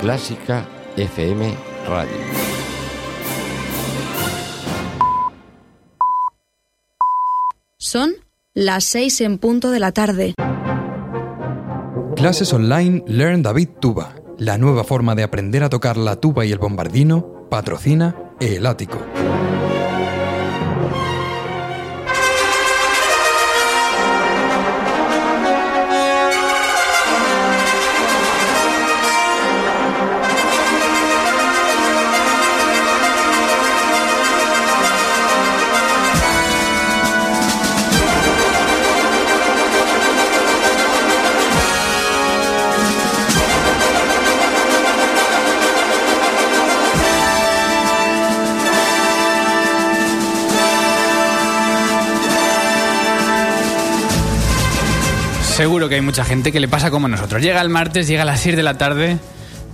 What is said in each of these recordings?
Clásica FM Radio. Son las seis en punto de la tarde. Clases online Learn David Tuba, la nueva forma de aprender a tocar la tuba y el bombardino, patrocina El Ático. Seguro que hay mucha gente que le pasa como nosotros. Llega el martes, llega a las 6 de la tarde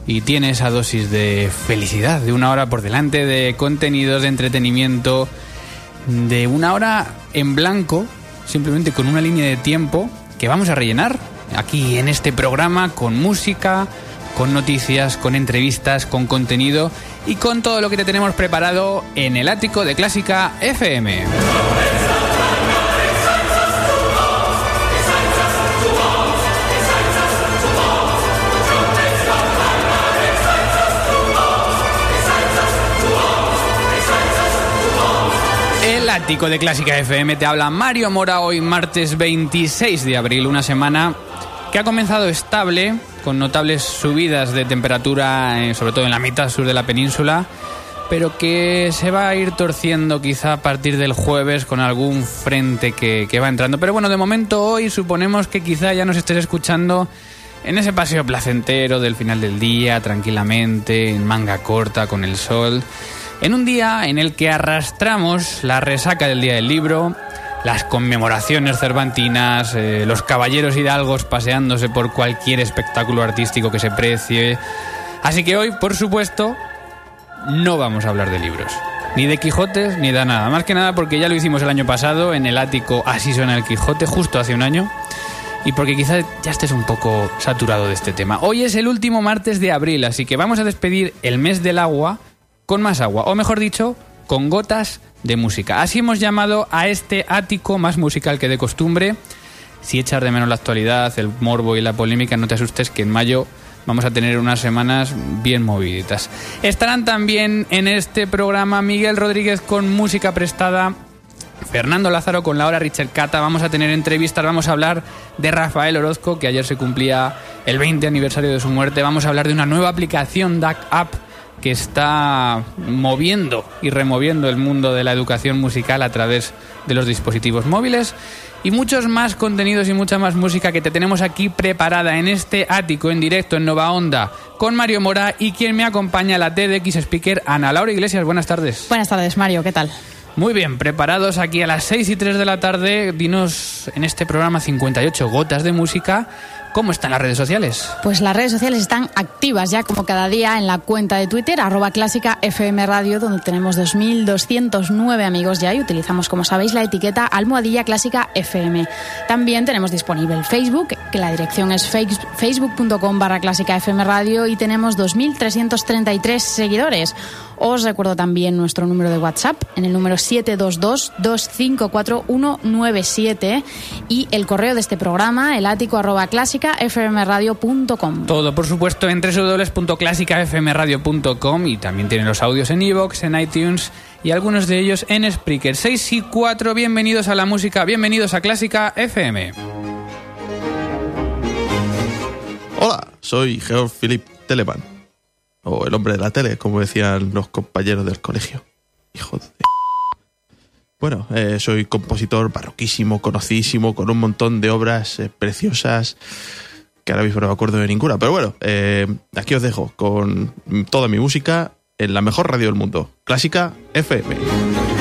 y tiene esa dosis de felicidad, de una hora por delante, de contenidos, de entretenimiento, de una hora en blanco, simplemente con una línea de tiempo que vamos a rellenar aquí en este programa con música, con noticias, con entrevistas, con contenido y con todo lo que te tenemos preparado en el ático de Clásica FM. Ático de Clásica FM te habla Mario Mora hoy martes 26 de abril, una semana que ha comenzado estable, con notables subidas de temperatura, eh, sobre todo en la mitad sur de la península, pero que se va a ir torciendo quizá a partir del jueves con algún frente que, que va entrando. Pero bueno, de momento hoy suponemos que quizá ya nos estés escuchando en ese paseo placentero del final del día, tranquilamente, en manga corta, con el sol. En un día en el que arrastramos la resaca del Día del Libro, las conmemoraciones cervantinas, eh, los caballeros hidalgos paseándose por cualquier espectáculo artístico que se precie. Así que hoy, por supuesto, no vamos a hablar de libros. Ni de Quijotes, ni de nada. Más que nada porque ya lo hicimos el año pasado en el ático Así suena el Quijote, justo hace un año. Y porque quizás ya estés un poco saturado de este tema. Hoy es el último martes de abril, así que vamos a despedir el mes del agua con más agua, o mejor dicho, con gotas de música. Así hemos llamado a este ático más musical que de costumbre. Si echas de menos la actualidad, el morbo y la polémica, no te asustes que en mayo vamos a tener unas semanas bien moviditas. Estarán también en este programa Miguel Rodríguez con música prestada. Fernando Lázaro con la hora Richard Cata, vamos a tener entrevistas, vamos a hablar de Rafael Orozco, que ayer se cumplía el 20 aniversario de su muerte, vamos a hablar de una nueva aplicación DAC App que está moviendo y removiendo el mundo de la educación musical a través de los dispositivos móviles y muchos más contenidos y mucha más música que te tenemos aquí preparada en este ático en directo en Nova Onda con Mario Mora y quien me acompaña la TDX Speaker Ana Laura Iglesias. Buenas tardes. Buenas tardes, Mario, ¿qué tal? Muy bien, preparados aquí a las 6 y 3 de la tarde. Dinos en este programa 58 gotas de música. ¿Cómo están las redes sociales? Pues las redes sociales están activas ya como cada día en la cuenta de Twitter, arroba clásica FM Radio, donde tenemos 2.209 amigos ya y utilizamos, como sabéis, la etiqueta almohadilla clásica FM. También tenemos disponible Facebook, que la dirección es facebook.com barra clásica FM Radio y tenemos 2.333 seguidores. Os recuerdo también nuestro número de WhatsApp en el número 722-254197 y el correo de este programa, el ático arroba clásica fmradio.com. Todo, por supuesto, en www.clásicafmradio.com y también tienen los audios en iVoox, en iTunes y algunos de ellos en Spreaker. 6 y 4, bienvenidos a la música, bienvenidos a Clásica FM. Hola, soy Georg Philipp Telemann. O el hombre de la tele, como decían los compañeros del colegio. Hijo de... Bueno, eh, soy compositor barroquísimo, conocidísimo, con un montón de obras eh, preciosas que ahora mismo no me acuerdo de ninguna. Pero bueno, eh, aquí os dejo con toda mi música en la mejor radio del mundo, Clásica FM.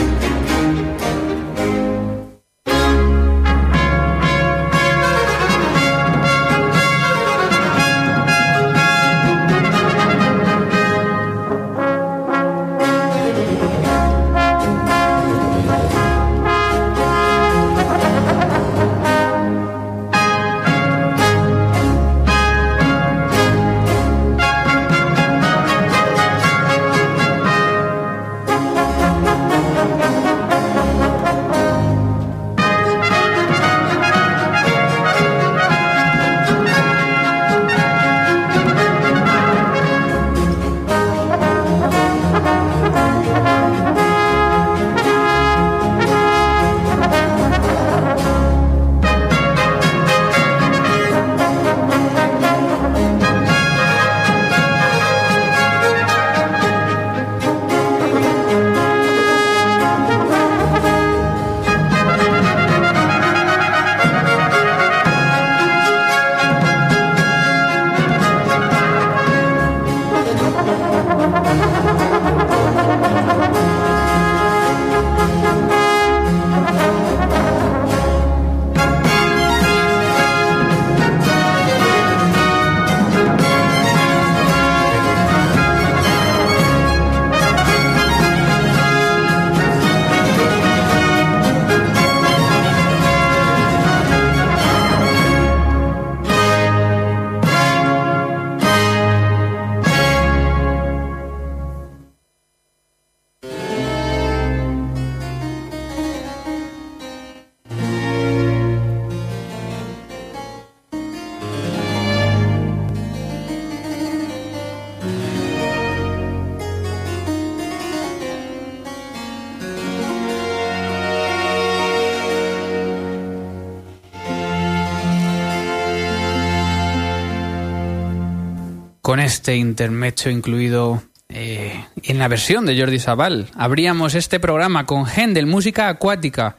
Este intermecho incluido eh, en la versión de Jordi Sabal. Abríamos este programa con Händel, música acuática,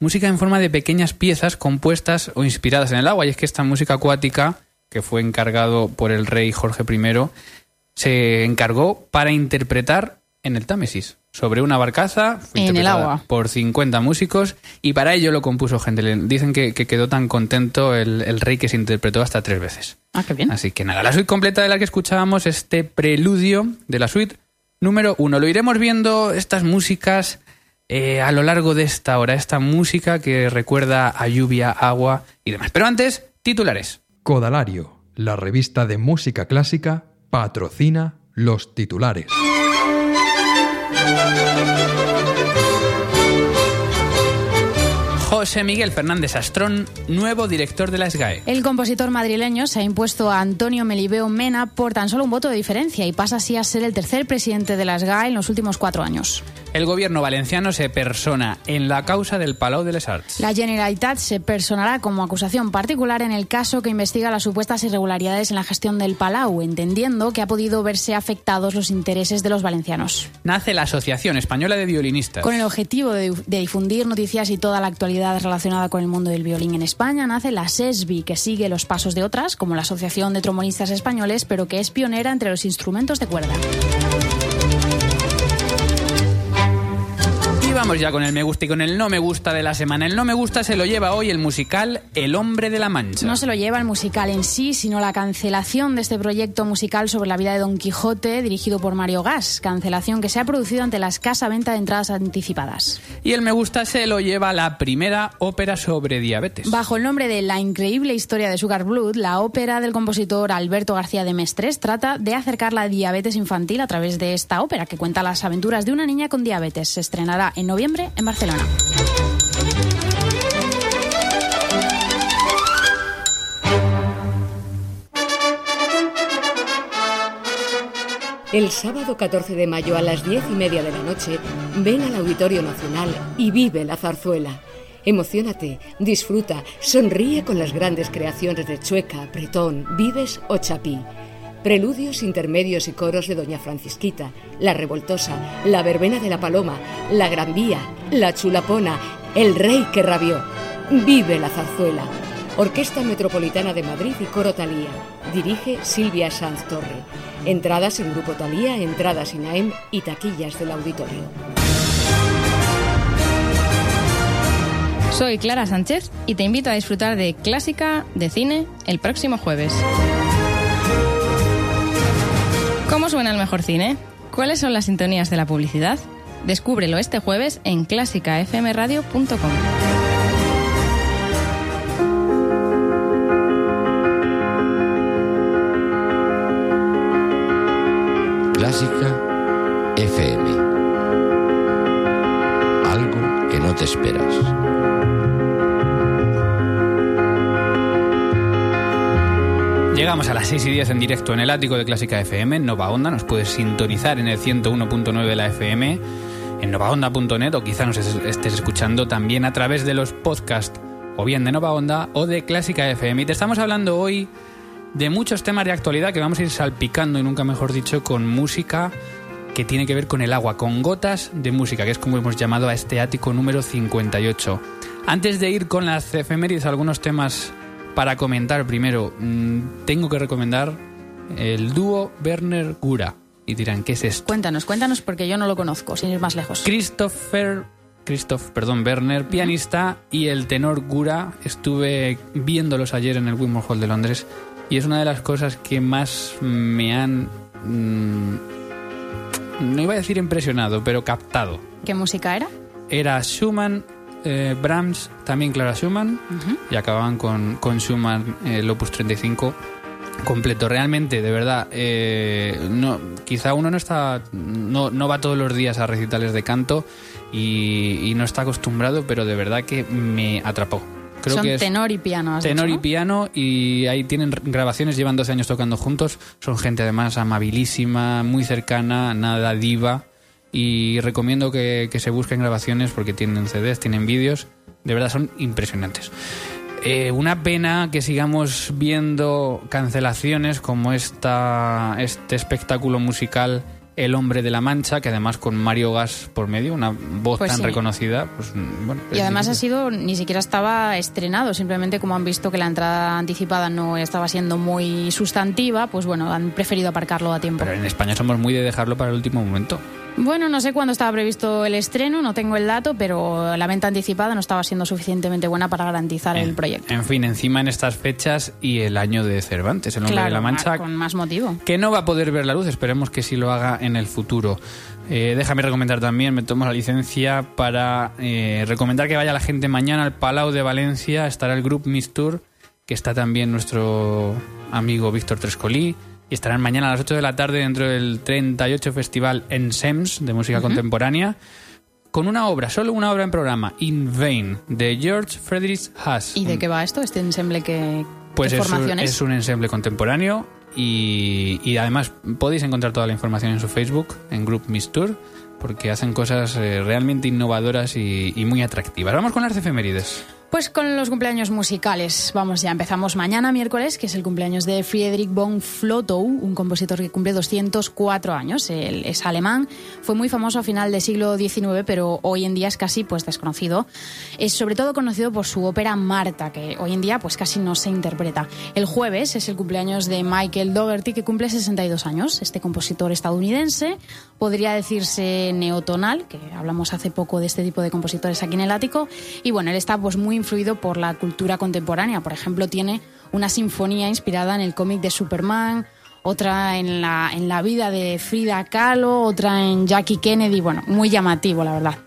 música en forma de pequeñas piezas compuestas o inspiradas en el agua. Y es que esta música acuática, que fue encargado por el rey Jorge I, se encargó para interpretar en el Támesis, sobre una barcaza En el agua. por 50 músicos y para ello lo compuso Händel. Dicen que, que quedó tan contento el, el rey que se interpretó hasta tres veces. Ah, qué bien. Así que nada, la suite completa de la que escuchábamos, este preludio de la suite número uno. Lo iremos viendo estas músicas eh, a lo largo de esta hora, esta música que recuerda a lluvia, agua y demás. Pero antes, titulares. Codalario, la revista de música clásica, patrocina los titulares. José Miguel Fernández Astrón, nuevo director de la SGAE. El compositor madrileño se ha impuesto a Antonio Melibeo Mena por tan solo un voto de diferencia y pasa así a ser el tercer presidente de la SGAE en los últimos cuatro años. El gobierno valenciano se persona en la causa del Palau de les Arts. La Generalitat se personará como acusación particular en el caso que investiga las supuestas irregularidades en la gestión del Palau, entendiendo que ha podido verse afectados los intereses de los valencianos. Nace la Asociación Española de Violinistas. Con el objetivo de, de difundir noticias y toda la actualidad relacionada con el mundo del violín en España, nace la SESBI, que sigue los pasos de otras, como la Asociación de Trombonistas Españoles, pero que es pionera entre los instrumentos de cuerda. Vamos ya con el me gusta y con el no me gusta de la semana. El no me gusta se lo lleva hoy el musical El Hombre de la Mancha. No se lo lleva el musical en sí, sino la cancelación de este proyecto musical sobre la vida de Don Quijote, dirigido por Mario Gas. Cancelación que se ha producido ante la escasa venta de entradas anticipadas. Y el me gusta se lo lleva la primera ópera sobre diabetes. Bajo el nombre de La increíble historia de Sugar Blood, la ópera del compositor Alberto García de Mestres trata de acercar la diabetes infantil a través de esta ópera que cuenta las aventuras de una niña con diabetes. Se estrenará en noviembre en Barcelona. El sábado 14 de mayo a las 10 y media de la noche, ven al Auditorio Nacional y vive la zarzuela. Emocionate, disfruta, sonríe con las grandes creaciones de Chueca, Bretón, Vives o Chapí. Preludios, intermedios y coros de Doña Francisquita, La Revoltosa, La Verbena de la Paloma, La Gran Vía, La Chulapona, El Rey que rabió. Vive la zarzuela. Orquesta Metropolitana de Madrid y Coro Talía. Dirige Silvia Sanz Torre. Entradas en Grupo Talía, entradas INAEM y taquillas del auditorio. Soy Clara Sánchez y te invito a disfrutar de Clásica de Cine el próximo jueves. ¿Cómo suena el mejor cine? ¿Cuáles son las sintonías de la publicidad? Descúbrelo este jueves en clásicafmradio.com. Llegamos a las 6 y 10 en directo en el ático de Clásica FM, Nova Onda. Nos puedes sintonizar en el 101.9 de la FM, en novaonda.net o quizá nos es- estés escuchando también a través de los podcasts o bien de Nova Onda o de Clásica FM. Y te estamos hablando hoy de muchos temas de actualidad que vamos a ir salpicando y nunca mejor dicho con música que tiene que ver con el agua, con gotas de música, que es como hemos llamado a este ático número 58. Antes de ir con las efemérides, algunos temas para comentar primero, mm, tengo que recomendar el dúo Werner Gura. Y dirán, ¿qué es esto? Cuéntanos, cuéntanos porque yo no lo conozco, sin ir más lejos. Christopher, Christoph, perdón, Werner, pianista, y el tenor Gura, estuve viéndolos ayer en el Wimore Hall de Londres, y es una de las cosas que más me han, mm, no iba a decir impresionado, pero captado. ¿Qué música era? Era Schumann, eh, Brahms, también Clara Schumann, y acababan con, con Schumann, eh, el Opus 35 completo. Realmente, de verdad, eh, no, quizá uno no está, no, no va todos los días a recitales de canto y, y no está acostumbrado, pero de verdad que me atrapó. Creo Son que es tenor y piano. has tenor dicho, y ¿no? piano y ahí tienen grabaciones, llevan 12 años tocando juntos. Son gente además amabilísima, muy cercana, nada diva. Y recomiendo que, que se busquen grabaciones porque tienen CDs, tienen vídeos. De verdad son impresionantes. Eh, una pena que sigamos viendo cancelaciones como esta, este espectáculo musical El Hombre de la Mancha, que además con Mario Gas por medio, una voz Pues tan sí. reconocida. Pues, bueno, Y además ha sido, ni siquiera estaba estrenado, simplemente como han visto que la entrada anticipada no estaba siendo muy sustantiva, pues bueno, han preferido aparcarlo a tiempo. Pero en España somos muy de dejarlo para el último momento. Bueno, no sé cuándo estaba previsto el estreno, no tengo el dato, pero la venta anticipada no estaba siendo suficientemente buena para garantizar el proyecto. En fin, encima en estas fechas y el año de Cervantes, El Hombre Claro, de la Mancha, con más motivo. que no va a poder ver la luz, esperemos que sí lo haga en el futuro. Eh, déjame recomendar también, me tomo la licencia para eh, recomendar que vaya la gente mañana al Palau de Valencia, estará el Group Miss Tour, que está también nuestro amigo Víctor Trescolí, y estarán mañana a las 8 de la tarde dentro del 38 Festival en SEMS de música contemporánea, con una obra, solo una obra en programa, In Vain, de George Friedrich Haas. ¿Y de qué va esto? Este ensemble que Pues ¿qué es un, formación es? es un ensemble contemporáneo y, y además podéis encontrar toda la información en su Facebook, en Group Miss Tour, porque hacen cosas eh, realmente innovadoras y, y muy atractivas. Vamos con las efemérides. Pues con los cumpleaños musicales. Vamos ya, empezamos mañana miércoles, que es el cumpleaños de Friedrich von Flotow, un compositor que cumple 204 años. Él es alemán, fue muy famoso a final del siglo XIX, pero hoy en día es casi pues desconocido. Es sobre todo conocido por su ópera Marta, que hoy en día pues casi no se interpreta. El jueves es el cumpleaños de Michael Dougherty, que cumple 62 años. Este compositor estadounidense podría decirse neotonal, que hablamos hace poco de este tipo de compositores aquí en el ático. Y bueno, él está pues muy influido por la cultura contemporánea. Por ejemplo, tiene una sinfonía inspirada en el cómic de Superman, otra en la, en la vida de Frida Kahlo, otra en Jackie Kennedy. Bueno, muy llamativo, la verdad.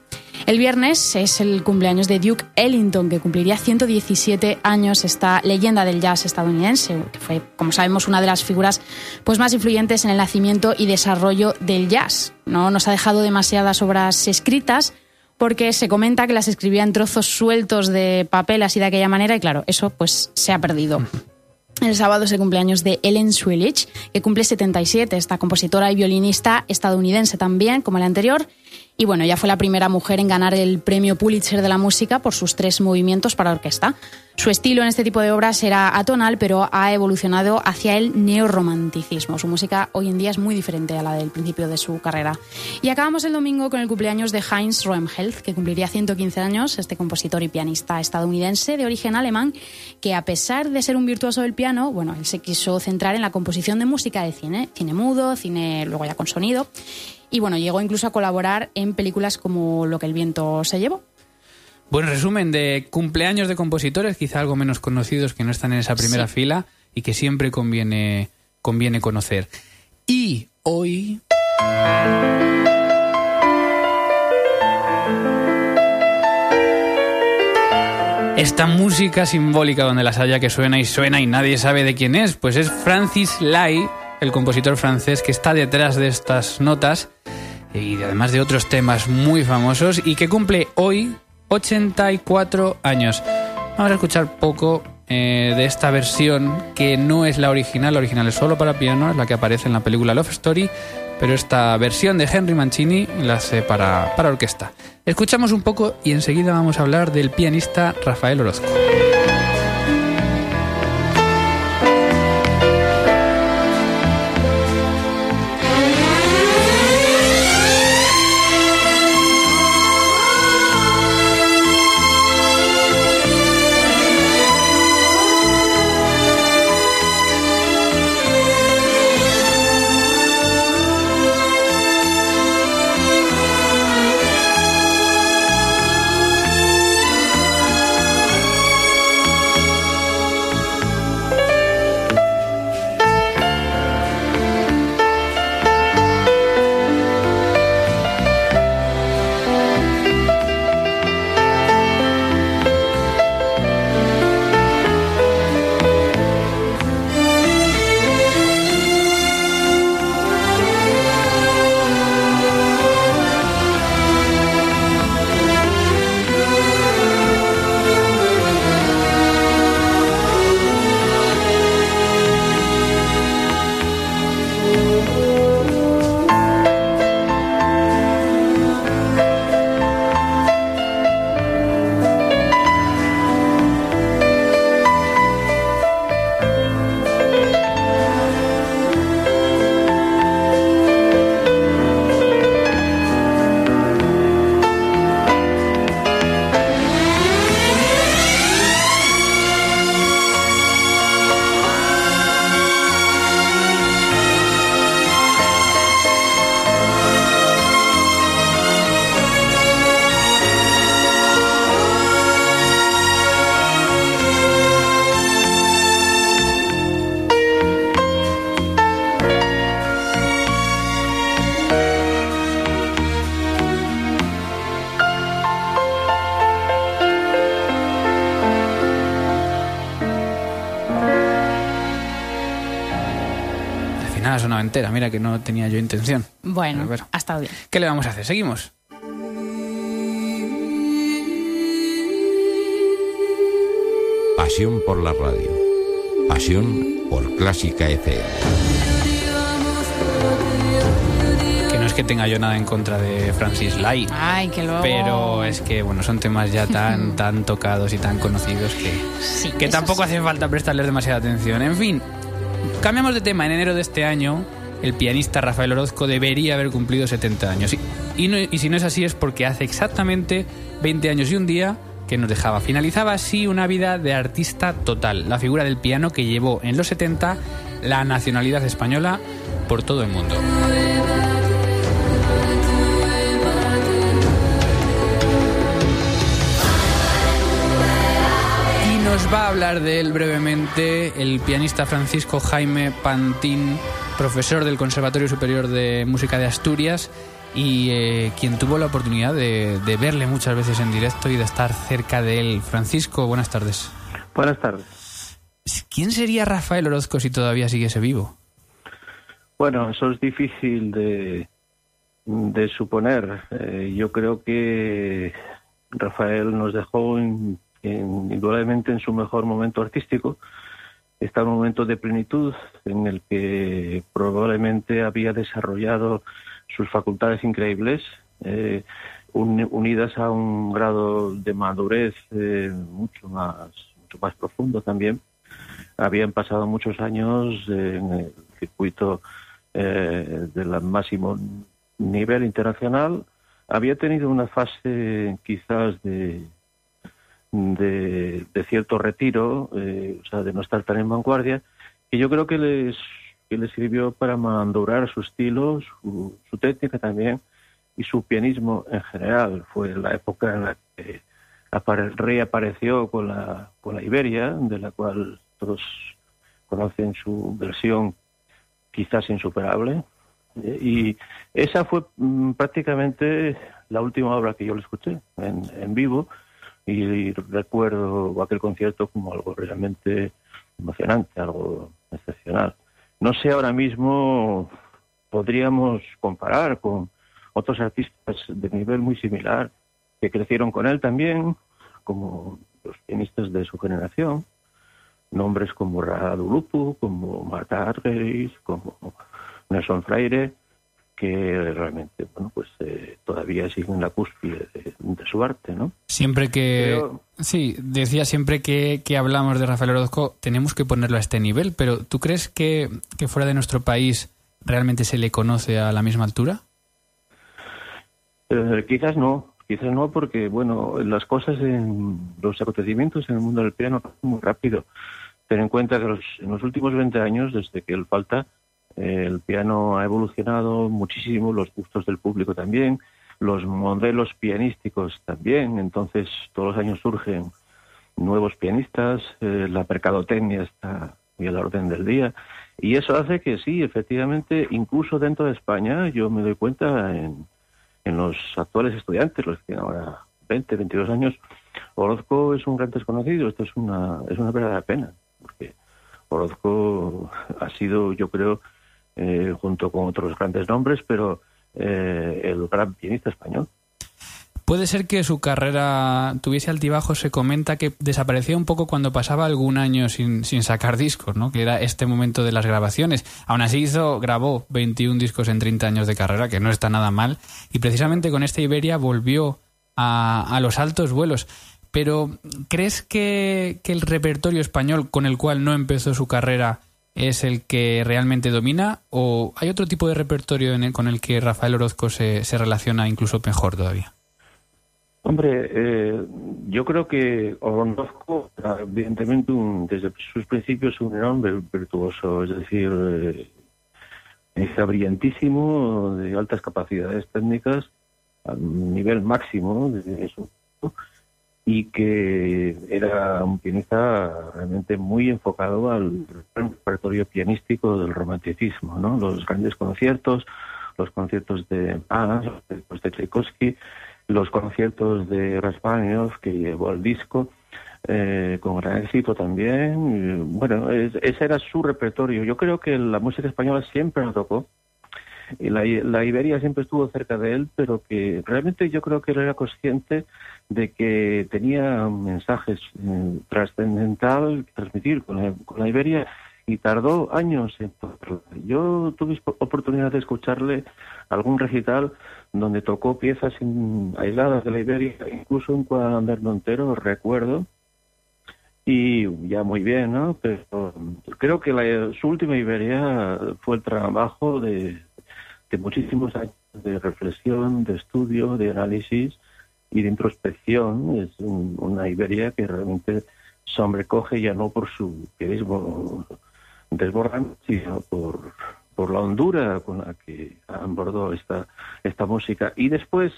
El viernes es el cumpleaños de Duke Ellington, que cumpliría 117 años, esta leyenda del jazz estadounidense, que fue, como sabemos, una de las figuras pues, más influyentes en el nacimiento y desarrollo del jazz. No nos ha dejado demasiadas obras escritas, porque se comenta que las escribía en trozos sueltos de papel así de aquella manera y claro, eso pues se ha perdido. El sábado es el cumpleaños de Ellen Swillich, que cumple 77, esta compositora y violinista estadounidense también, como la anterior. Y bueno, ya fue la primera mujer en ganar el premio Pulitzer de la música por sus tres movimientos para orquesta. Su estilo en este tipo de obras era atonal, pero ha evolucionado hacia el neorromanticismo. Su música hoy en día es muy diferente a la del principio de su carrera. Y acabamos el domingo con el cumpleaños de Heinz Roemheld, que cumpliría 115 años, este compositor y pianista estadounidense de origen alemán, que a pesar de ser un virtuoso del piano, bueno, él se quiso centrar en la composición de música de cine, cine mudo, cine luego ya con sonido. Y bueno, llegó incluso a colaborar en películas como Lo que el viento se llevó. Buen resumen de cumpleaños de compositores, quizá algo menos conocidos que no están en esa primera fila y que siempre conviene, conviene conocer. Y hoy... Esta música simbólica donde las haya que suena y suena y nadie sabe de quién es, pues es Francis Lai, el compositor francés que está detrás de estas notas y además de otros temas muy famosos y que cumple hoy 84 años. Vamos a escuchar poco eh, de esta versión que no es la original, la original es solo para piano, es la que aparece en la película Love Story, pero esta versión de Henry Mancini la hace para, para orquesta. Escuchamos un poco y enseguida vamos a hablar del pianista Rafael Orozco. Entera. Mira que no tenía yo intención. Bueno, Pero ha estado bien. ¿Qué le vamos a hacer? Seguimos. Pasión por la radio. Pasión por Clásica FM. Que no es que tenga yo nada en contra de Francis Lai. Ay, que luego... Pero es que, bueno, son temas ya tan, tan tocados y tan conocidos que, Sí, que tampoco sí. hace falta prestarles demasiada atención. En fin, cambiamos de tema. En enero de este año, el pianista Rafael Orozco debería haber cumplido 70 años. Y, si no es así, es porque hace exactamente 20 años y un día que nos dejaba. Finalizaba así una vida de artista total, la figura del piano que llevó en los 70 la nacionalidad española por todo el mundo. Y nos va a hablar de él brevemente el pianista Francisco Jaime Pantín, profesor del Conservatorio Superior de Música de Asturias y eh, quien tuvo la oportunidad de, de verle muchas veces en directo y de estar cerca de él. Francisco, buenas tardes. Buenas tardes. ¿Quién sería Rafael Orozco si todavía siguiese vivo? Bueno, eso es difícil de, de suponer. Eh, yo creo que Rafael nos dejó in- in- indudablemente en su mejor momento artístico. Está en un momento de plenitud en el que probablemente había desarrollado sus facultades increíbles, eh, un- unidas a un grado de madurez eh, mucho más mucho más profundo también. Habían pasado muchos años eh, en el circuito eh, del máximo nivel internacional. Había tenido una fase quizás de, de, cierto retiro, eh, o sea, de no estar tan en vanguardia, que yo creo que les, que les sirvió para madurar su estilo, su, su técnica también y su pianismo en general. Fue la época en la que apare- reapareció con la, con la Iberia, de la cual todos conocen su versión quizás insuperable. Eh, Y esa fue mm, prácticamente la última obra que yo le escuché en, en vivo y, recuerdo aquel concierto como algo realmente emocionante, algo excepcional. No sé ahora mismo podríamos comparar con otros artistas de nivel muy similar que crecieron con él también, como los pianistas de su generación, nombres como Radu Lupu, como Marta Argerich, como Nelson Freire, que realmente, bueno, pues eh, todavía siguen la cúspide de, de su arte, ¿no? Siempre que... Pero- Sí, decía siempre que, que hablamos de Rafael Orozco, tenemos que ponerlo a este nivel, pero ¿tú crees que, que fuera de nuestro país realmente se le conoce a la misma altura? Eh, quizás no, quizás no, porque bueno, las cosas en los acontecimientos en el mundo del piano pasan muy rápido. Ten en cuenta que los- en los últimos 20 años, desde que él falta, el piano ha evolucionado muchísimo, los gustos del público también, los modelos pianísticos también. Entonces, todos los años surgen nuevos pianistas, eh, la mercadotecnia está muy a la orden del día. Y eso hace que sí, efectivamente, incluso dentro de España, yo me doy cuenta en, en los actuales estudiantes, los que tienen ahora 20, 22 años, Orozco es un gran desconocido. Esto es una, es una verdadera pena, porque Orozco ha sido, yo creo, eh, junto con otros grandes nombres, pero eh, el gran pianista español. Puede ser que su carrera tuviese altibajos. Se comenta que desaparecía un poco cuando pasaba algún año sin, sacar discos, ¿no? Que era este momento de las grabaciones. Aún así hizo, grabó 21 discos en 30 años de carrera, que no está nada mal. Y precisamente con esta Iberia volvió a, a los altos vuelos. Pero, ¿crees que el repertorio español con el cual no empezó su carrera es el que realmente domina? ¿O hay otro tipo de repertorio en con el que Rafael Orozco se, se relaciona incluso mejor todavía? Hombre, eh, yo creo que Orozco, evidentemente, un- desde sus principios, un enorme virtuoso, es decir, eh, hija brillantísimo, de altas capacidades técnicas, a nivel máximo de eso, y que era un pianista realmente muy enfocado al repertorio pianístico del romanticismo, ¿no? Los grandes conciertos, los conciertos de Bach, los de Tchaikovsky, los conciertos de Raspaninov que llevó al disco, eh, con gran éxito también. Bueno, es- ese era su repertorio. Yo creo que la música española siempre lo tocó. Y la, la Iberia siempre estuvo cerca de él, pero que realmente yo creo que él era consciente de que tenía mensajes eh, trascendental que transmitir con la, con la Iberia y tardó años en. Yo tuve oportunidad de escucharle algún recital donde tocó piezas aisladas de la Iberia, incluso un cuaderno entero, recuerdo, y ya muy bien, ¿no? Pero creo que la- su última Iberia fue el trabajo de, de muchísimos años de reflexión, de estudio, de análisis y de introspección. Es un- una Iberia que realmente sobrecoge ya no por su pianismo desbordante, sino por, por la hondura con la que abordó esta, esta música. Y después,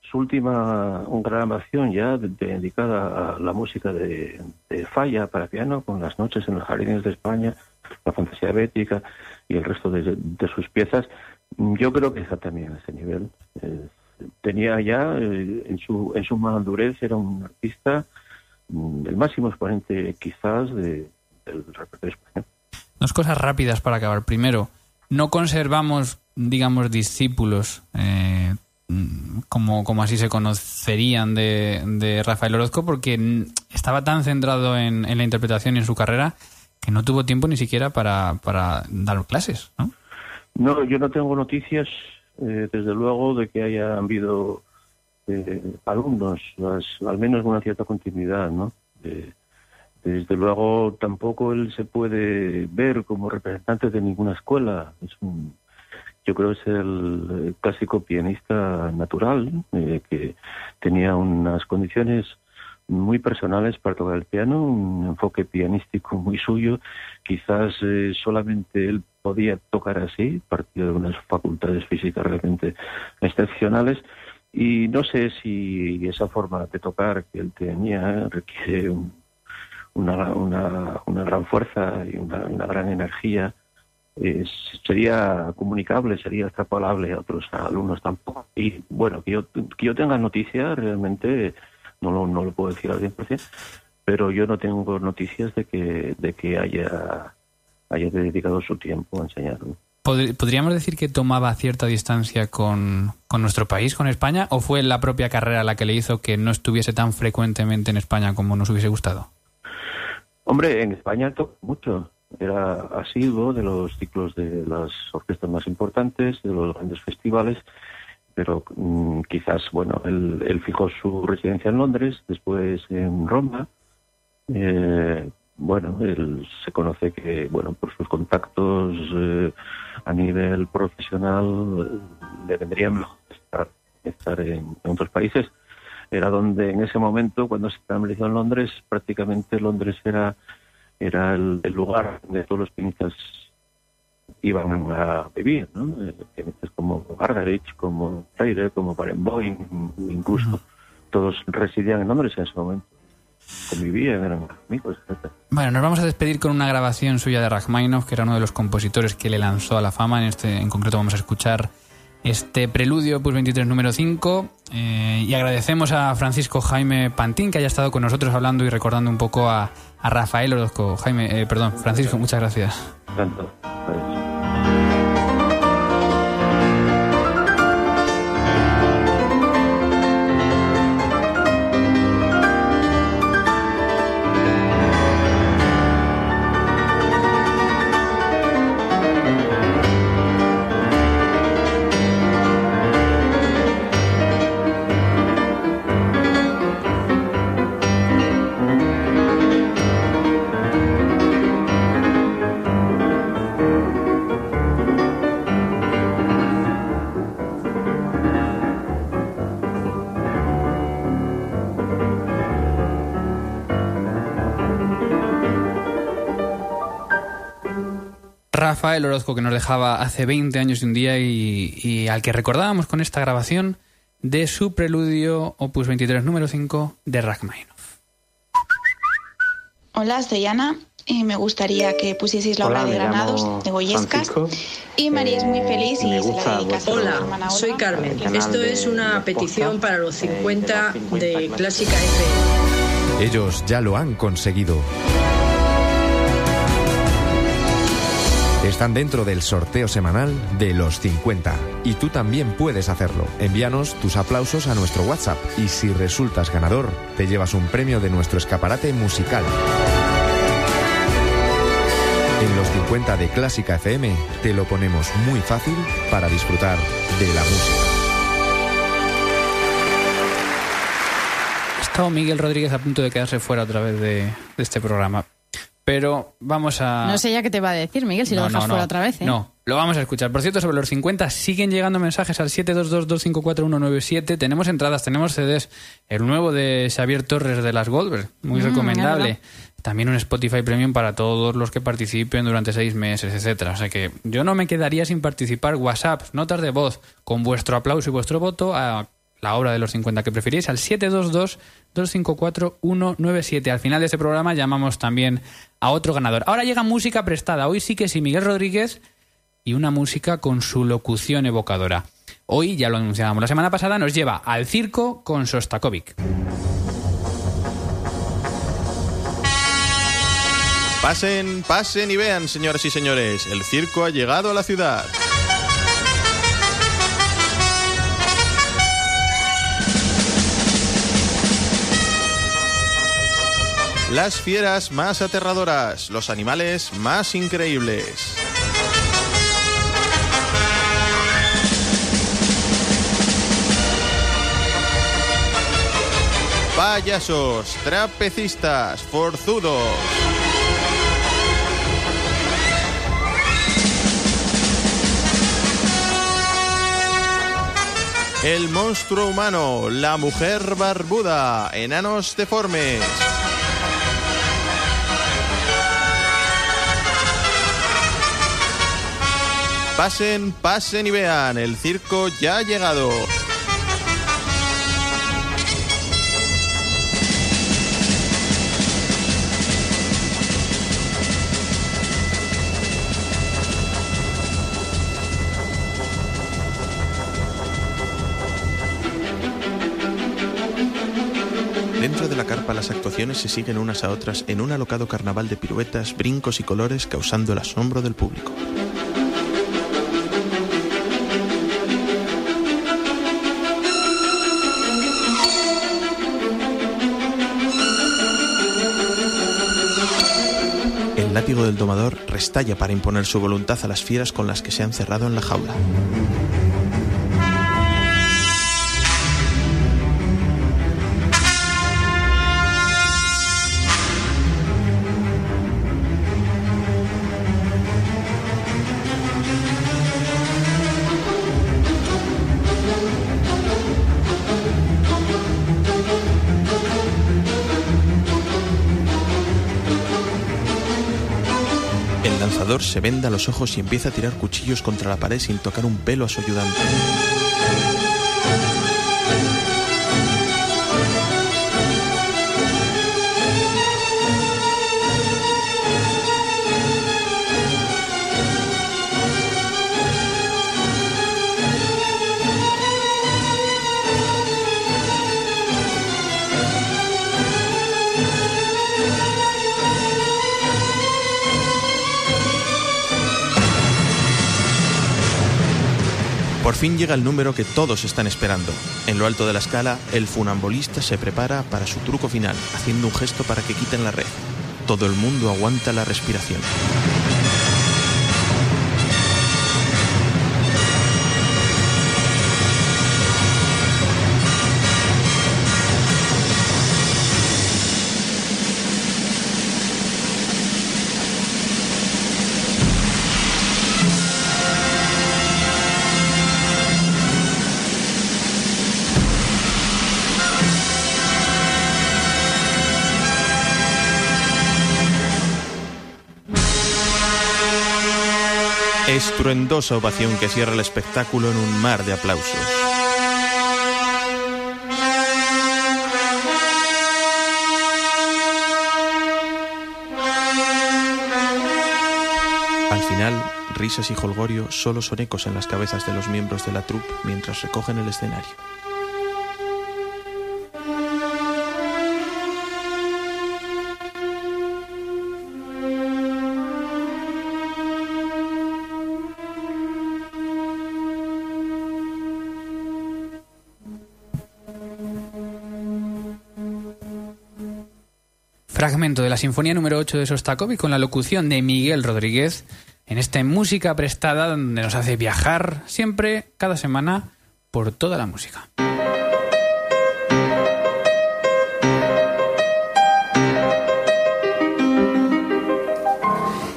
su última grabación ya de- dedicada a la música de, Falla para piano, con las noches en los jardines de España, la fantasía bética y el resto de, de sus piezas, yo creo que está también a ese nivel. Tenía ya eh, en su en su madurez era un artista mm, el máximo exponente quizás de, del repertorio español. Dos cosas rápidas para acabar. Primero, no conservamos, digamos, discípulos, eh, mm, como, como así se conocerían de, de Rafael Orozco, porque estaba tan centrado en, en la interpretación y en su carrera que no tuvo tiempo ni siquiera para, para dar clases, ¿no? No, yo no tengo noticias, eh, desde luego, de que haya habido eh, alumnos, al menos una cierta continuidad, ¿no? Eh, desde luego, tampoco él se puede ver como representante de ninguna escuela. Es un, yo creo que es el clásico pianista natural, eh, que tenía unas condiciones muy personales para tocar el piano, un enfoque pianístico muy suyo. Quizás eh, solamente él podía tocar así, partido de unas facultades físicas realmente excepcionales. Y no sé si esa forma de tocar que él tenía requiere un- una, una, gran fuerza y una, gran energía. Sería comunicable, sería extrapolable a otros alumnos tampoco. Y bueno, que yo, que yo tenga noticias realmente no lo, no lo puedo decir al 100%, pero yo no tengo noticias de que, de que haya, haya dedicado su tiempo a enseñar. ¿no? Pod- ¿Podríamos decir que tomaba cierta distancia con, con nuestro país, con España, o fue la propia carrera la que le hizo que no estuviese tan frecuentemente en España como nos hubiese gustado? Hombre, en España tocó mucho. Era asiduo de los ciclos de las orquestas más importantes, de los grandes festivales, pero mm, quizás, bueno, él, él fijó su residencia en Londres, después en Roma. Eh, bueno, él se conoce que, bueno, por sus contactos eh, a nivel profesional, le vendría mejor estar, estar en, otros países era donde en ese momento, cuando se estableció en Londres, prácticamente Londres era, era el, lugar donde todos los pianistas iban a vivir, ¿no? Eh, Pianistas como Argerich, como Freire, como Barenboim, incluso todos residían en Londres en ese momento. Convivían, eran amigos, etc. Bueno, nos vamos a despedir con una grabación suya de Rachmaninoff, que era uno de los compositores que le lanzó a la fama. En este, en concreto, vamos a escuchar este preludio, pues 23 número 5. eh, y agradecemos a Francisco Jaime Pantín que haya estado con nosotros hablando y recordando un poco a, a Rafael Orozco. Jaime, eh, perdón, Francisco, muchas gracias. Pues, Rafael Orozco, que nos dejaba hace 20 años y un día y, y al que recordábamos con esta grabación de su preludio Opus 23 número 5 de Rachmaninoff. Hola, soy Ana y me gustaría que pusieseis la Hola, obra de Granados de Goyescas. Francisco. Y María es muy feliz y me se la dedica a hermana Olga. Soy Carmen. Esto de- es de una petición para los eh, de los 50 50 de Clásica. Clásica FM. Ellos ya lo han conseguido. Están dentro del sorteo semanal de los 50 y tú también puedes hacerlo. Envíanos tus aplausos a nuestro WhatsApp y si resultas ganador, te llevas un premio de nuestro escaparate musical. En los 50 de Clásica FM te lo ponemos muy fácil para disfrutar de la música. Ha estado Miguel Rodríguez a punto de quedarse fuera otra vez de, de este programa. Pero vamos a... No sé ya qué te va a decir, Miguel, si lo dejas no, no. fuera otra vez. ¿eh? No, lo vamos a escuchar. Por cierto, sobre los 50 siguen llegando mensajes al 722-254-197. Tenemos entradas, tenemos CDs. El nuevo de Xavier Torres de las Goldberg, muy Mm, recomendable. También un Spotify Premium para todos los que participen durante seis meses, etcétera. O sea que yo no me quedaría sin participar. WhatsApp, notas de voz, con vuestro aplauso y vuestro voto a la obra de los 50 que preferís al 722-254-197. Al final de este programa llamamos también a otro ganador. Ahora llega música prestada. Hoy sí que sí, Miguel Rodríguez y una música con su locución evocadora. Hoy, ya lo anunciábamos la semana pasada, nos lleva al circo con Sostakovic. Pasen, pasen y vean, señoras y señores, el circo ha llegado a la ciudad. Las fieras más aterradoras, los animales más increíbles. Payasos, trapecistas, forzudos. El monstruo humano, la mujer barbuda, enanos deformes. Pasen, pasen y vean, el circo ya ha llegado. Dentro de la carpa las actuaciones se siguen unas a otras en un alocado carnaval de piruetas, brincos y colores causando el asombro del público. Del domador restalla para imponer su voluntad a las fieras con las que se han cerrado en la jaula. Se venda los ojos y empieza a tirar cuchillos contra la pared sin tocar un pelo a su ayudante. Fin llega el número que todos están esperando. En lo alto de la escala, el funambulista se prepara para su truco final, haciendo un gesto para que quiten la red. Todo el mundo aguanta la respiración. Estruendosa ovación que cierra el espectáculo en un mar de aplausos. Al final, risas y jolgorio solo son ecos en las cabezas de los miembros de la troupe mientras recogen el escenario. Fragmento de la Sinfonía número 8 de Sostakovich con la locución de Miguel Rodríguez en esta música prestada donde nos hace viajar siempre, cada semana, por toda la música.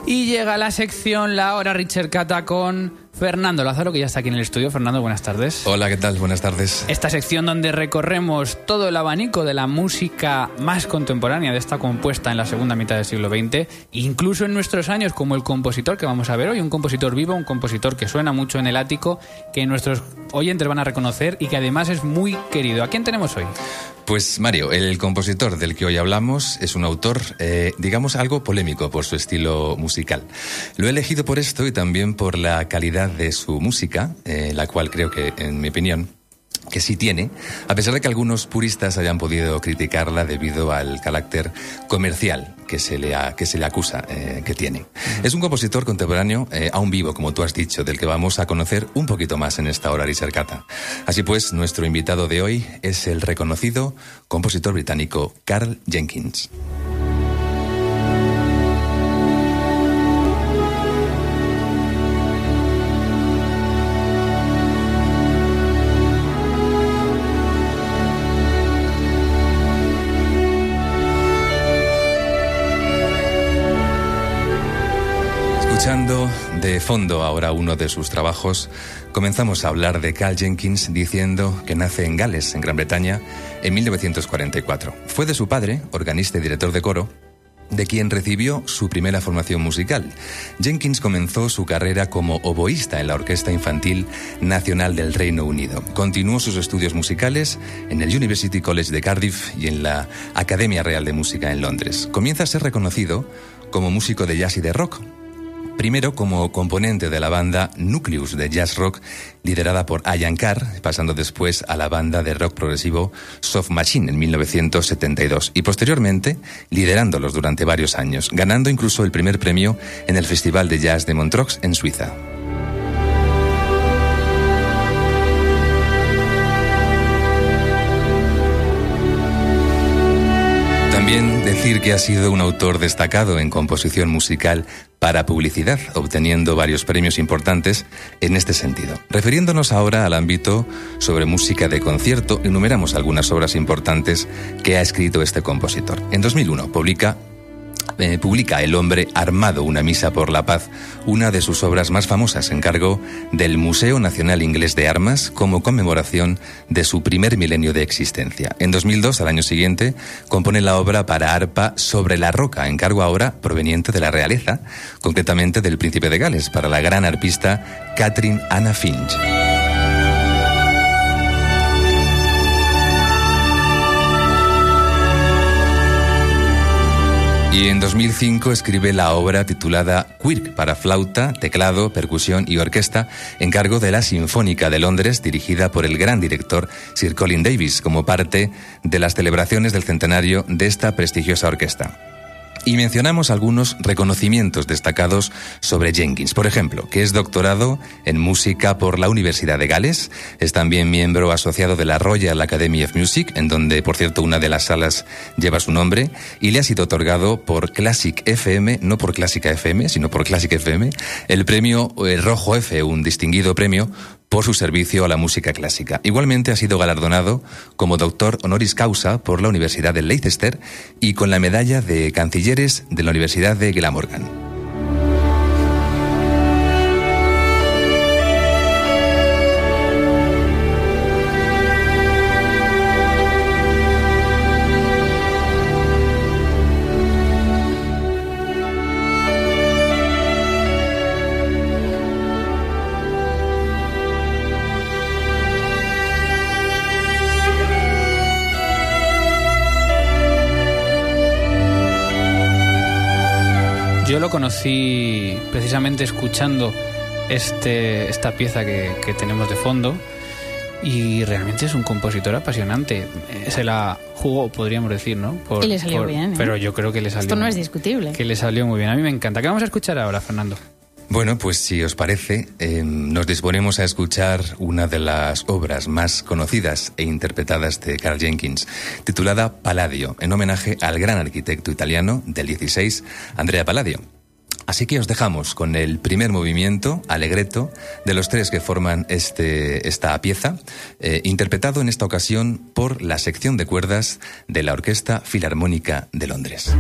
Y llega la sección La Hora Richard Cata con Fernando Lázaro, que ya está aquí en el estudio. Fernando, buenas tardes. Hola, ¿qué tal? Buenas tardes. Esta sección donde recorremos todo el abanico de la música más contemporánea de esta compuesta en la segunda mitad del siglo XX, incluso en nuestros años como el compositor que vamos a ver hoy, un compositor vivo, un compositor que suena mucho en el ático, que nuestros oyentes van a reconocer y que además es muy querido. ¿A quién tenemos hoy? Pues Mario, el compositor del que hoy hablamos es un autor, eh, digamos, algo polémico por su estilo musical. Lo he elegido por esto y también por la calidad de su música, eh, la cual creo que, en mi opinión, que sí tiene, a pesar de que algunos puristas hayan podido criticarla debido al carácter comercial que se le, a- que se le acusa eh, que tiene. Es un compositor contemporáneo, eh, aún vivo, como tú has dicho, del que vamos a conocer un poquito más en esta hora Cata. Así pues, nuestro invitado de hoy es el reconocido compositor británico Carl Jenkins. Escuchando de fondo ahora uno de sus trabajos, comenzamos a hablar de Carl Jenkins diciendo que nace en Gales, en Gran Bretaña, en 1944. Fue de su padre, organista y director de coro, de quien recibió su primera formación musical. Jenkins comenzó su carrera como oboísta en la Orquesta Infantil Nacional del Reino Unido. Continuó sus estudios musicales en el University College de Cardiff y en la Academia Real de Música en Londres. Comienza a ser reconocido como músico de jazz y de rock, Primero como componente de la banda Nucleus de jazz rock liderada por Ian Carr, pasando después a la banda de rock progresivo Soft Machine en 1972 y posteriormente liderándolos durante varios años, ganando incluso el primer premio en el Festival de Jazz de Montreux en Suiza. También decir que ha sido un autor destacado en composición musical para publicidad, obteniendo varios premios importantes en este sentido. Refiriéndonos ahora al ámbito sobre música de concierto, enumeramos algunas obras importantes que ha escrito este compositor. En 2001 publica eh, publica El hombre armado, una misa por la paz, una de sus obras más famosas, en cargo del Museo Nacional Inglés de Armas, como conmemoración de su primer milenio de existencia. En 2002, al año siguiente, compone la obra para arpa Sobre la roca, encargo ahora proveniente de la realeza, concretamente del príncipe de Gales, para la gran arpista Catherine Anna Finch. Y en 2005 escribe la obra titulada Quirk para flauta, teclado, percusión y orquesta, en cargo de la Sinfónica de Londres, dirigida por el gran director Sir Colin Davis, como parte de las celebraciones del centenario de esta prestigiosa orquesta. Y mencionamos algunos reconocimientos destacados sobre Jenkins. Por ejemplo, que es doctorado en música por la Universidad de Gales, es también miembro asociado de la Royal Academy of Music, en donde, por cierto, una de las salas lleva su nombre, y le ha sido otorgado por Classic FM, no por Clásica FM, sino por Classic FM, el premio eh, Rojo F, un distinguido premio por su servicio a la música clásica. Igualmente ha sido galardonado como doctor honoris causa por la Universidad de Leicester y con la medalla de cancilleres de la Universidad de Glamorgan. Yo lo conocí precisamente escuchando este, esta pieza que, que tenemos de fondo y realmente es un compositor apasionante. Se la jugó, podríamos decir, ¿no? Por- Y le salió por- bien, ¿eh? Pero yo creo que le salió Esto no es discutible. que le salió muy bien. A mí me encanta. ¿Qué vamos a escuchar ahora, Fernando? Bueno, pues si os parece, eh, nos disponemos a escuchar una de las obras más conocidas e interpretadas de Carl Jenkins, titulada Palladio, en homenaje al gran arquitecto italiano del 16, Andrea Palladio. Así que os dejamos con el primer movimiento, alegreto, de los tres que forman este, esta pieza, eh, interpretado en esta ocasión por la sección de cuerdas de la Orquesta Filarmónica de Londres.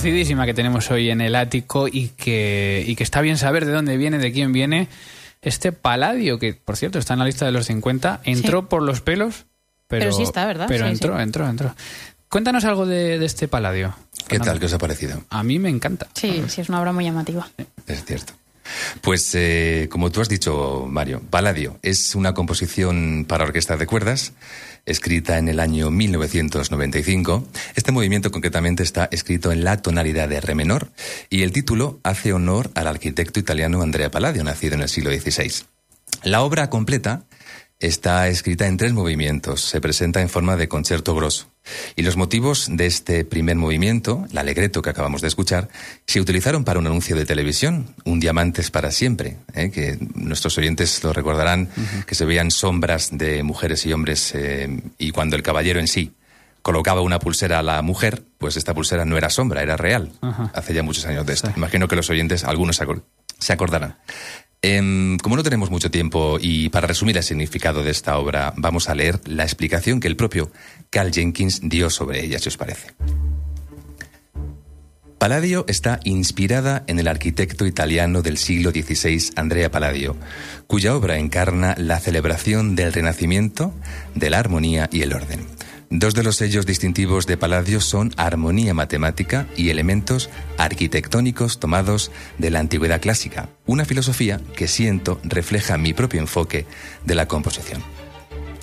Conocidísima que tenemos hoy en el ático y que, y que está bien saber de dónde viene, de quién viene. Este Paladio, que por cierto está en la lista de los 50, entró por los pelos, pero, Pero sí está, ¿verdad? Pero Sí, entró, sí. entró, entró. Cuéntanos algo de, de este Paladio. ¿Qué tal? ¿Qué os ha parecido? A mí me encanta. Sí, sí, es una obra muy llamativa. Es cierto. Pues eh, como tú has dicho, Mario, Palladio es una composición para orquesta de cuerdas, escrita en el año 1995. Este movimiento concretamente está escrito en la tonalidad de re menor y el título hace honor al arquitecto italiano Andrea Palladio, nacido en el siglo XVI. La obra completa está escrita en tres movimientos, se presenta en forma de concierto grosso Y los motivos de este primer movimiento, el alegreto que acabamos de escuchar, se utilizaron para un anuncio de televisión, Un Diamantes para siempre, ¿eh? que nuestros oyentes lo recordarán, que se veían sombras de mujeres y hombres eh, y cuando el caballero en sí colocaba una pulsera a la mujer, pues esta pulsera no era sombra, era real. Hace ya muchos años de esto. Imagino que los oyentes, algunos se, acor- se acordarán. Em, como no tenemos mucho tiempo y para resumir el significado de esta obra, vamos a leer la explicación que el propio Carl Jenkins dio sobre ella, si os parece. Palladio está inspirada en el arquitecto italiano del siglo XVI, Andrea Palladio, cuya obra encarna la celebración del renacimiento, de la armonía y el orden. Dos de los sellos distintivos de Palladio son armonía matemática y elementos arquitectónicos tomados de la antigüedad clásica, una filosofía que siento refleja mi propio enfoque de la composición.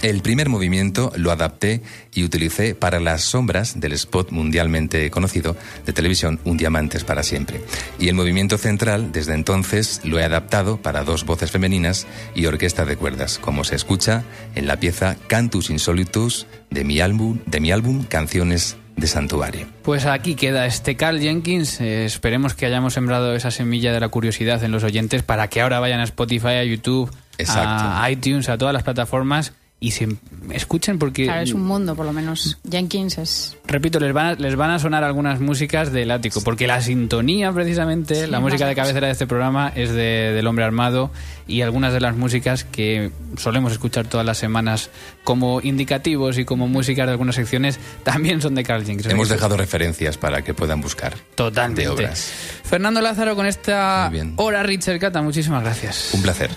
El primer movimiento lo adapté y utilicé para las sombras del spot mundialmente conocido de televisión Un Diamantes para siempre. Y el movimiento central, desde entonces, lo he adaptado para dos voces femeninas y orquesta de cuerdas, como se escucha en la pieza Cantus Insolitus de mi álbum, de mi álbum Canciones de Santuario. Pues aquí queda este Carl Jenkins. Eh, esperemos que hayamos sembrado esa semilla de la curiosidad en los oyentes para que ahora vayan a Spotify, a YouTube, Exacto. a iTunes, a todas las plataformas y se escuchen porque, Claro, es un mundo, por lo menos. Jenkins es. repito, les van, a, les van a sonar algunas músicas del ático, porque la sintonía precisamente, Sí, la música de cabecera de este programa es de, del hombre armado y algunas de las músicas que solemos escuchar todas las semanas como indicativos y como músicas de algunas secciones también son de Carl Jenkins. Hemos dejado referencias para que puedan buscar Totalmente. de obras. Fernando Lázaro con esta hora Richard Cata, muchísimas gracias. Un placer.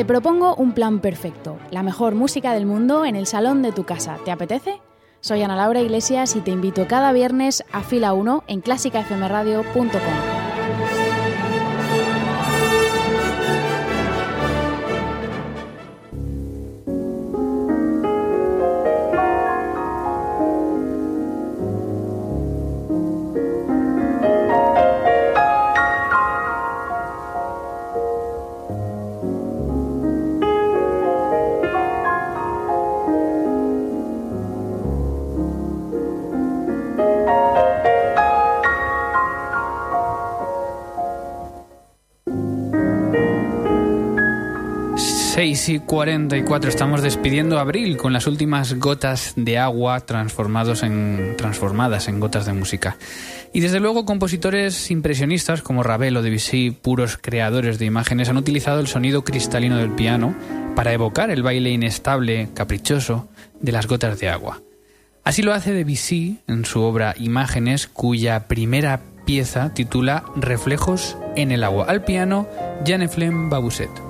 Te propongo un plan perfecto. La mejor música del mundo en el salón de tu casa. ¿Te apetece? Soy Ana Laura Iglesias y te invito cada viernes a fila 1 en clásicafmradio.com. Seis y 44 estamos despidiendo abril con las últimas gotas de agua transformados en, transformadas en gotas de música. Y desde luego compositores impresionistas como Ravel o Debussy, puros creadores de imágenes, han utilizado el sonido cristalino del piano para evocar el baile inestable, caprichoso de las gotas de agua. Así lo hace Debussy en su obra Imágenes, cuya primera pieza titula Reflejos en el agua. Al piano, Jean-Eflem Babousset. el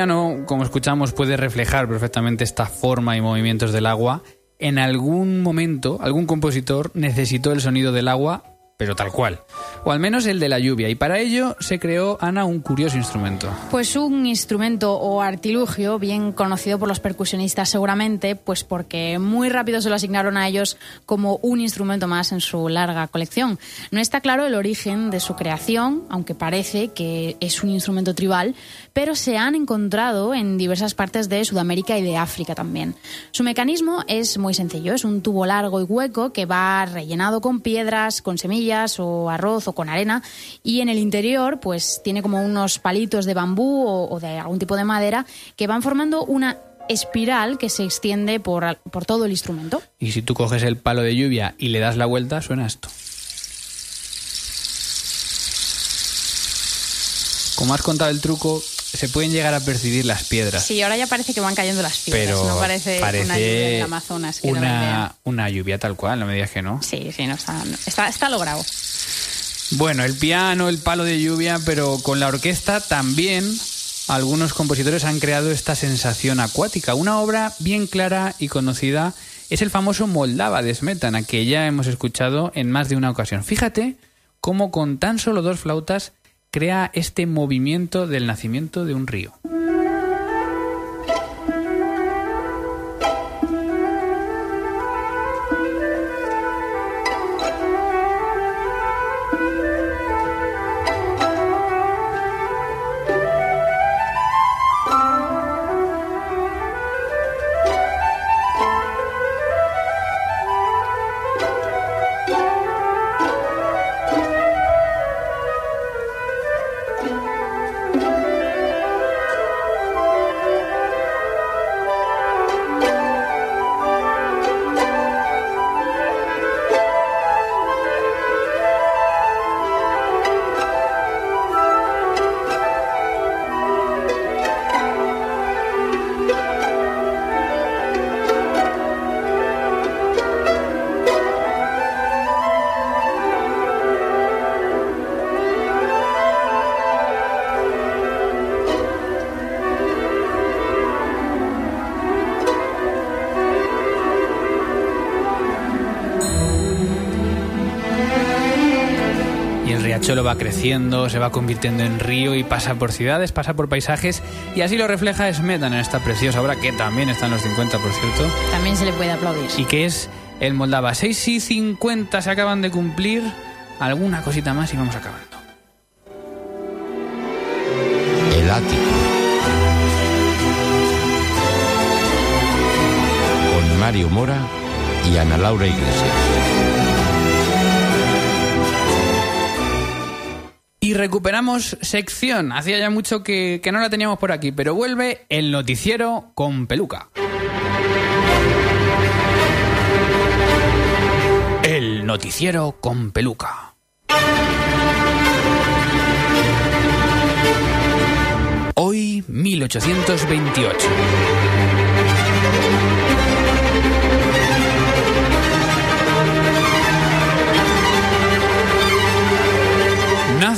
piano, como escuchamos, puede reflejar perfectamente esta forma y movimientos del agua, en algún momento algún compositor necesitó el sonido del agua pero tal cual. O al menos el de la lluvia. Y para ello se creó, Ana, un curioso instrumento. Pues un instrumento o artilugio bien conocido por los percusionistas seguramente, pues porque muy rápido se lo asignaron a ellos como un instrumento más en su larga colección. No está claro el origen de su creación, aunque parece que es un instrumento tribal, pero se han encontrado en diversas partes de Sudamérica y de África también. Su mecanismo es muy sencillo, es un tubo largo y hueco que va rellenado con piedras, con semillas, o arroz o con arena y en el interior pues tiene como unos palitos de bambú o, de algún tipo de madera que van formando una espiral que se extiende por, por todo el instrumento. Y si tú coges el palo de lluvia y le das la vuelta, suena esto. Como has contado el truco, se pueden llegar a percibir las piedras. Sí, ahora ya parece que van cayendo las piedras, Pero no parece, una lluvia del Amazonas. Que una, una lluvia tal cual, no me digas que no. Sí, sí, no, está, está, está logrado. Bueno, el piano, el palo de lluvia, pero con la orquesta también algunos compositores han creado esta sensación acuática. Una obra bien clara y conocida es el famoso Moldava de Smetana, que ya hemos escuchado en más de una ocasión. Fíjate cómo con tan solo dos flautas crea este movimiento del nacimiento de un río. Va creciendo, se va convirtiendo en río y pasa por ciudades, pasa por paisajes y así lo refleja Smetan en esta preciosa obra que también está en los 50, por cierto. También se le puede aplaudir. Y que es el Moldava. 6 y 50 se acaban de cumplir. Alguna cosita más y vamos acabando. El ático. Con Mario Mora y Ana Laura Iglesias. Recuperamos sección. Hacía ya mucho que, que, no la teníamos por aquí, pero vuelve el noticiero con peluca. El noticiero con peluca. Hoy, 1828.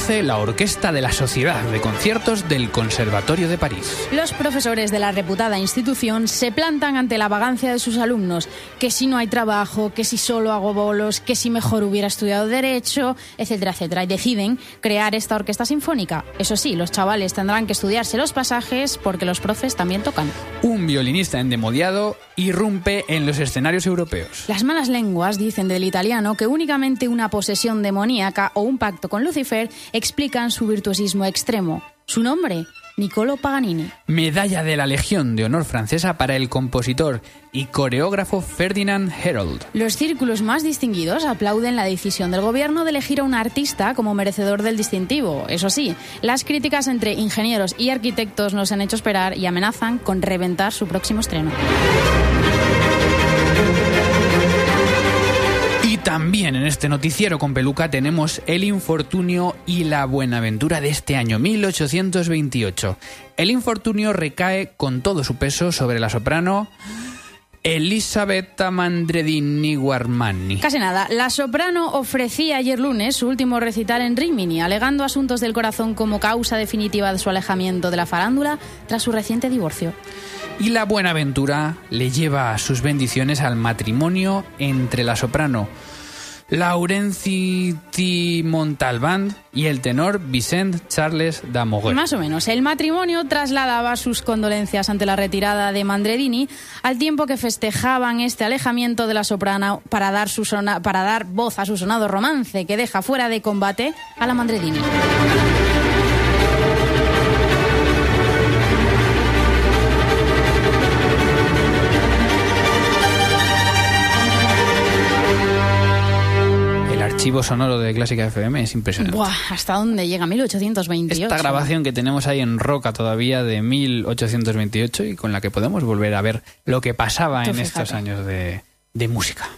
La Orquesta de la Sociedad de Conciertos del Conservatorio de París. Los profesores de la reputada institución se plantan ante la vagancia de sus alumnos, que si no hay trabajo, que si solo hago bolos, que si mejor hubiera estudiado derecho, etcétera, etcétera, y deciden crear esta orquesta sinfónica. Eso sí, los chavales tendrán que estudiarse los pasajes porque los profes también tocan. Un violinista endemoniado irrumpe en los escenarios europeos. Las malas lenguas dicen del italiano que únicamente una posesión demoníaca o un pacto con Lucifer explican su virtuosismo extremo. Su nombre, Niccolo Paganini. Medalla de la Legión de Honor francesa para el compositor y coreógrafo Ferdinand Herold. Los círculos más distinguidos aplauden la decisión del gobierno de elegir a un artista como merecedor del distintivo. Eso sí, las críticas entre ingenieros y arquitectos nos han hecho esperar y amenazan con reventar su próximo estreno. También en este noticiero con peluca tenemos el infortunio y la buenaventura de este año 1828. El infortunio recae con todo su peso sobre la soprano Elisabetta Mandredini Guarmani. Casi nada. La soprano ofrecía ayer lunes su último recital en Rimini, alegando asuntos del corazón como causa definitiva de su alejamiento de la farándula tras su reciente divorcio. Y la Buenaventura le lleva sus bendiciones al matrimonio entre la soprano Laurenci Montalbán y el tenor Vicent Charles Damoguer. Más o menos. El matrimonio trasladaba sus condolencias ante la retirada de Mandredini al tiempo que festejaban este alejamiento de la soprano para dar voz a su sonado romance que deja fuera de combate a la Mandredini. Archivo sonoro de Clásica FM es impresionante. Buah, ¿hasta dónde llega? 1828. Esta grabación que tenemos ahí en Roca todavía de 1828 y con la que podemos volver a ver lo que pasaba Tú en fíjate. estos años de, de música.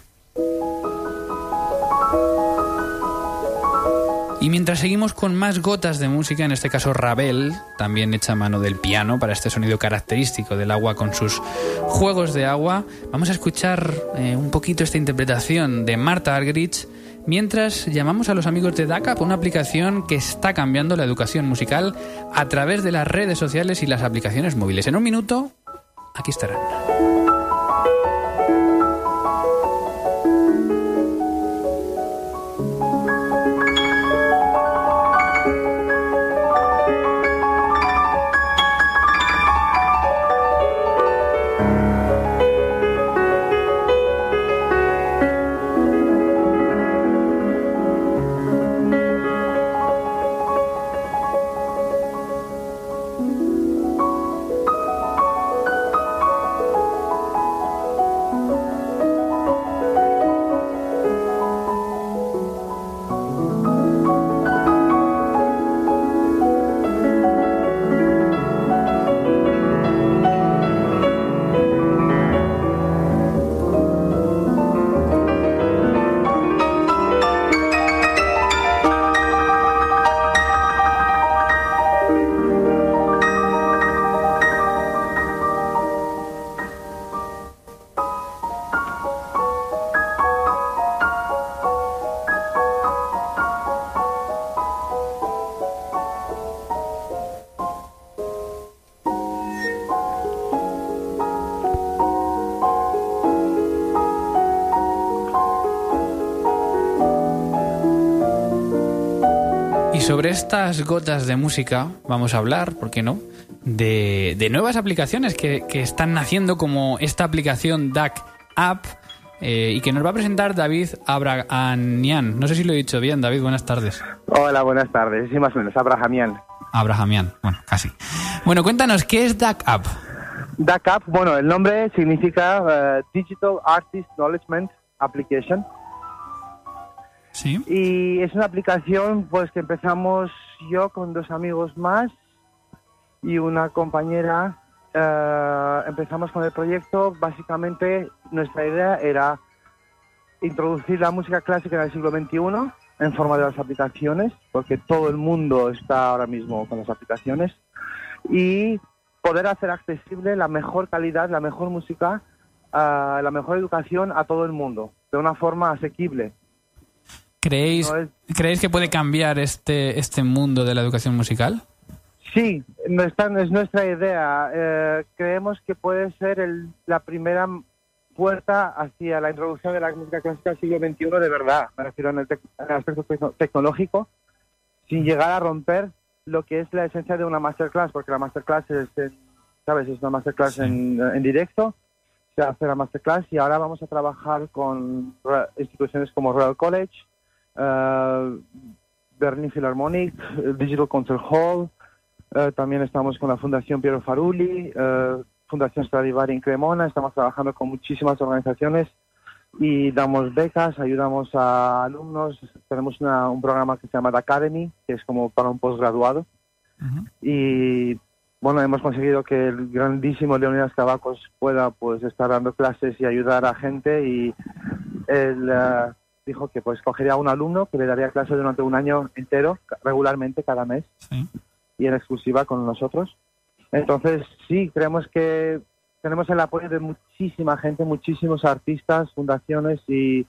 Y mientras seguimos con más gotas de música, en este caso Ravel, también hecha a mano del piano para este sonido característico del agua con sus juegos de agua, vamos a escuchar eh, un poquito esta interpretación de Marta Argerich mientras llamamos a los amigos de DACAP, una aplicación que está cambiando la educación musical a través de las redes sociales y las aplicaciones móviles. En un minuto, aquí estarán. Sobre estas gotas de música vamos a hablar, ¿por qué no? De, de nuevas aplicaciones que, que están naciendo como esta aplicación DAC App eh, y que nos va a presentar David Abrahamian. No sé si lo he dicho bien, David, buenas tardes. Hola, buenas tardes. Sí, más o menos, Abrahamian. Abrahamian, bueno, casi. Bueno, cuéntanos, ¿qué es DAC App? DACAP, bueno, el nombre significa eh, Digital Artist Knowledgement Application. Sí. Y es una aplicación pues que empezamos yo con dos amigos más y una compañera. eh, empezamos con el proyecto. Básicamente nuestra idea era introducir la música clásica en el siglo XXI en forma de las aplicaciones, porque todo el mundo está ahora mismo con las aplicaciones, y poder hacer accesible la mejor calidad, la mejor música, ah, la mejor educación a todo el mundo, de una forma asequible. ¿Creéis, No es- ¿Creéis que puede cambiar este, este mundo de la educación musical? Sí, nuestra, es nuestra idea. Eh, creemos que puede ser el- la primera puerta hacia la introducción de la música clásica del siglo XXI de verdad. Me refiero en el, tec- en el aspecto tecno- tecnológico, sin llegar a romper lo que es la esencia de una masterclass, porque la masterclass es, en- ¿sabes? es una masterclass en, en directo. Se hace la masterclass y ahora vamos a trabajar con instituciones como Royal College, Berlin Philharmonic, eh, Digital Concert Hall, eh, también estamos con la Fundación Piero Farulli, eh, Fundación Stradivari en Cremona, estamos trabajando con muchísimas organizaciones y damos becas, ayudamos a alumnos, tenemos una- un programa que se llama The Academy, que es como para un posgraduado. Y bueno, hemos conseguido que el grandísimo Leonidas Cavacos pueda pues estar dando clases y ayudar a gente y eh, dijo que pues cogería a un alumno que le daría clases durante un año entero, regularmente cada mes y en exclusiva con nosotros. Entonces sí, creemos que tenemos el apoyo de muchísima gente, muchísimos artistas, fundaciones y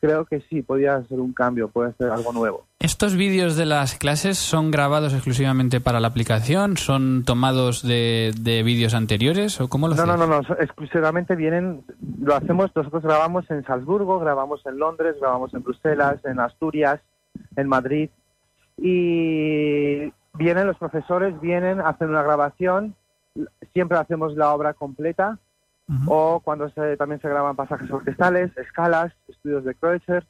creo que sí, podría ser un cambio, puede ser algo nuevo. ¿Estos vídeos de las clases son grabados exclusivamente para la aplicación? ¿Son tomados de, de vídeos anteriores o cómo lo No, hacéis? no, no, no, exclusivamente vienen, lo hacemos, nosotros grabamos en Salzburgo, grabamos en Londres, grabamos en Bruselas, en Asturias, en Madrid y vienen los profesores, vienen, hacen una grabación, siempre hacemos la obra completa o cuando se, también se graban pasajes orquestales, escalas, estudios de Kreutzer.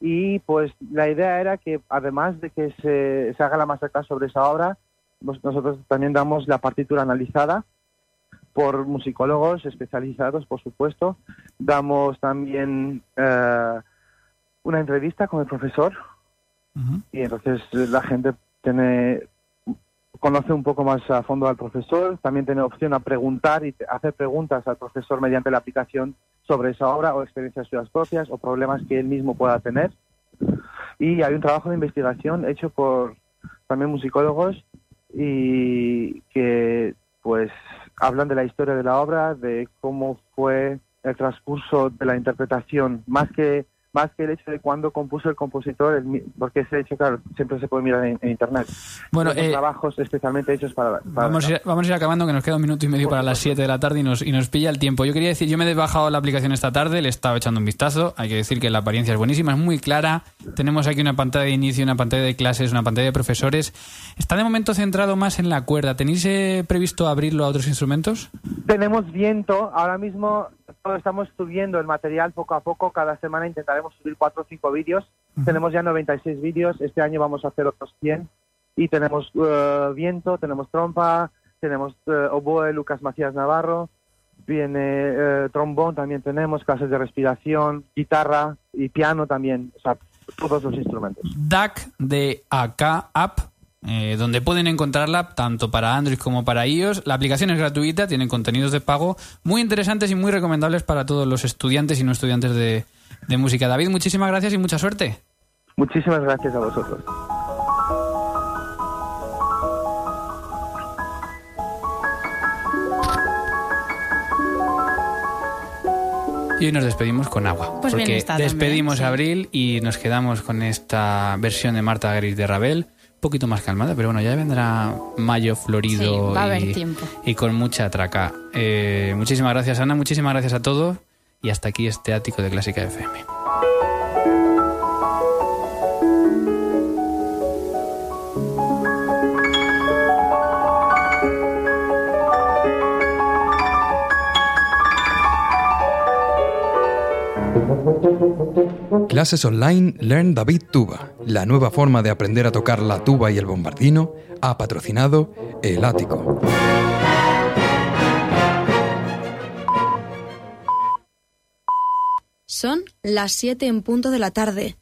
Y pues la idea era que además de que se, se haga la masterclass sobre esa obra, pues nosotros también damos la partitura analizada por musicólogos especializados, por supuesto. Damos también eh, una entrevista con el profesor. Y entonces la gente tiene conoce un poco más a fondo al profesor, también tiene opción a preguntar y hacer preguntas al profesor mediante la aplicación sobre esa obra o experiencias suyas propias o problemas que él mismo pueda tener. Y hay un trabajo de investigación hecho por también musicólogos y que pues hablan de la historia de la obra, de cómo fue el transcurso de la interpretación, más que más que el hecho de cuándo compuso el compositor, el porque ese hecho, claro, siempre se puede mirar en, en internet. Bueno, eh, trabajos especialmente hechos para, para Vamos a, ir, vamos a ir acabando, que nos queda un minuto y medio para las 7 de la tarde y nos, y nos pilla el tiempo. Yo quería decir, yo me he bajado la aplicación esta tarde, le estaba echando un vistazo. Hay que decir que la apariencia es buenísima, es muy clara. Tenemos aquí una pantalla de inicio, una pantalla de clases, una pantalla de profesores. Está de momento centrado más en la cuerda. ¿Tenéis eh, previsto abrirlo a otros instrumentos? Tenemos viento, ahora mismo estamos subiendo el material poco a poco, cada semana intentaremos subir cuatro o cinco vídeos, tenemos ya 96 vídeos, este año vamos a hacer otros 100 y tenemos eh, viento, tenemos trompa, tenemos eh, oboe Lucas Macías Navarro, viene eh, trombón también tenemos, clases de respiración, guitarra y piano también, o sea, todos los instrumentos. DAC de AK App, eh, donde pueden encontrarla tanto para Android como para iOS. La aplicación es gratuita, tiene contenidos de pago muy interesantes y muy recomendables para todos los estudiantes y no estudiantes de, de música. David, muchísimas gracias y mucha suerte. Muchísimas gracias a vosotros. Y hoy nos despedimos con agua. Pues bien porque está también, despedimos sí. a Abril y nos quedamos con esta versión de Marta Gris de Ravel, poquito más calmada, pero bueno, ya vendrá mayo florido Sí, va a haber y, tiempo. y con mucha traca. Eh, muchísimas gracias, Ana, muchísimas gracias a todos y hasta aquí este ático de Clásica FM. Clases online Learn David Tuba. La nueva forma de aprender a tocar la tuba y el bombardino ha patrocinado El Ático. Son las 7 en punto de la tarde.